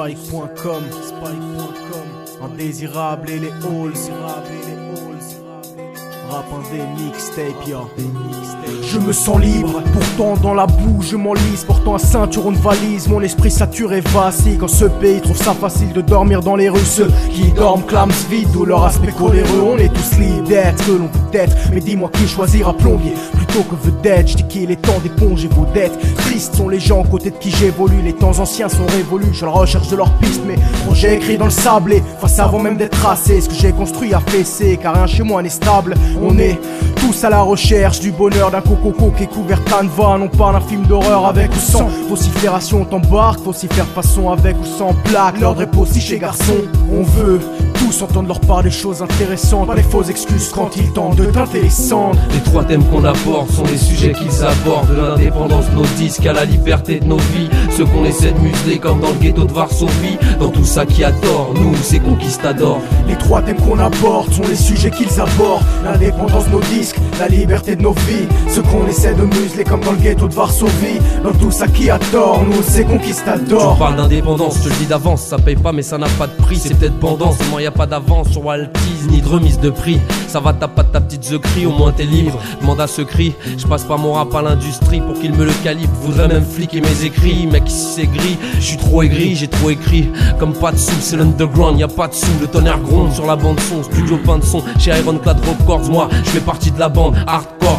Spike.com, Spike.com, Indésirable et les halls, rap indé mixtape, yo. Je me sens libre, pourtant dans la boue je m'enlise. Portant un ceinturon de valise, mon esprit saturé vacille. Quand ce pays trouve ça facile de dormir dans les rues. Ceux qui dorment clament vide, d'où leur aspect coléreux. On est tous libres d'être que l'on peut être. Mais dis-moi qui choisira plombier plutôt que vedette? Je dis qu'il est temps d'éponger vos dettes. Tristes sont les gens aux côtés de qui j'évolue. Les temps anciens sont révolus, je recherche de leurs pistes Mes projets écrits dans le sablé, face avant même d'être tracé Ce que j'ai construit a fessé, car rien chez moi n'est stable. On est tous à la recherche du bonheur d'un coco qui est couvert canevas Non pas d'un film d'horreur avec ou sans. Vocifération t'embarque, faut s'y faire façon avec ou sans plaque. L'ordre est possible chez garçon, on veut tous entendre leur part des choses intéressantes. Pas des fausses excuses quand ils tentent de teinter les cendres Les trois thèmes qu'on aborde sont les sujets qu'ils abordent. De l'indépendance de nos disques à la liberté de nos vies. Ceux qu'on essaie de museler comme dans le ghetto de Varsovie. Dans tout ça qui a tort, nous c'est conquistadors Les trois thèmes qu'on aborde sont les sujets qu'ils abordent. L'indépendance de nos disques, la liberté de nos vies. Ceux qu'on essaie de museler comme dans le ghetto de Varsovie. Dans tout ça qui a tort, nous c'est conquistadors Je parle d'indépendance, je te le dis d'avance, ça paye pas mais ça n'a pas de prix C'est peut-être pendant, seulement y a pas d'avance sur Waltise ni de remise de prix. Ça va t'as pas ta petite The cri, au moins t'es libre. Demande à ce cri, je passe pas mon rap à l'industrie Pour qu'il me le calibre, voudrais même fliquer mes écrits Mec ici c'est gris, je suis trop aigri, j'ai trop écrit. Comme pas de sous, c'est l'underground, y a pas de sous Le tonnerre gronde sur la bande son, studio plein de son Chez Ironclad Records, moi je fais partie de la bande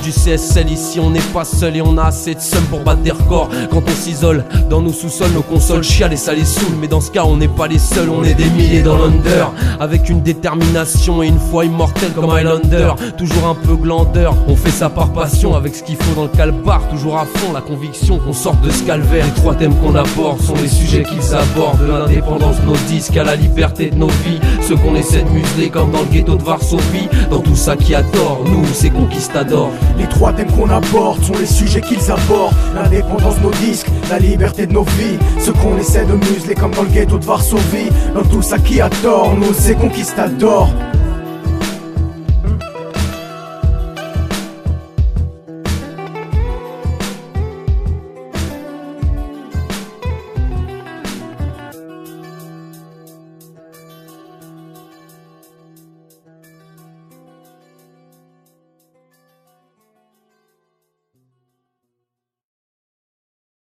du CSL Ici on n'est pas seul et on a assez de somme pour battre des records. Quand on s'isole dans nos sous-sols, nos consoles chialent et ça les saoule. Mais dans ce cas on n'est pas les seuls, on est des milliers dans l'under. Avec une détermination et une foi immortelle comme Highlander. Toujours un peu glandeur, on fait ça par passion. Avec ce qu'il faut dans le calbar, toujours à fond. La conviction qu'on sorte de ce calvaire. Les trois thèmes qu'on aborde sont les sujets qu'ils abordent. De l'indépendance de nos disques à la liberté de nos vies. Ceux qu'on essaie de museler comme dans le ghetto de Varsovie. Dans tout ça qui a tort, nous c'est conquistadors Les trois thèmes qu'on aborde sont les sujets qu'ils abordent. L'indépendance de nos disques, la liberté de nos vies. Ceux qu'on essaie de museler comme dans le ghetto de Varsovie. Dans tout ça qui a tort, nous c'est conquistadors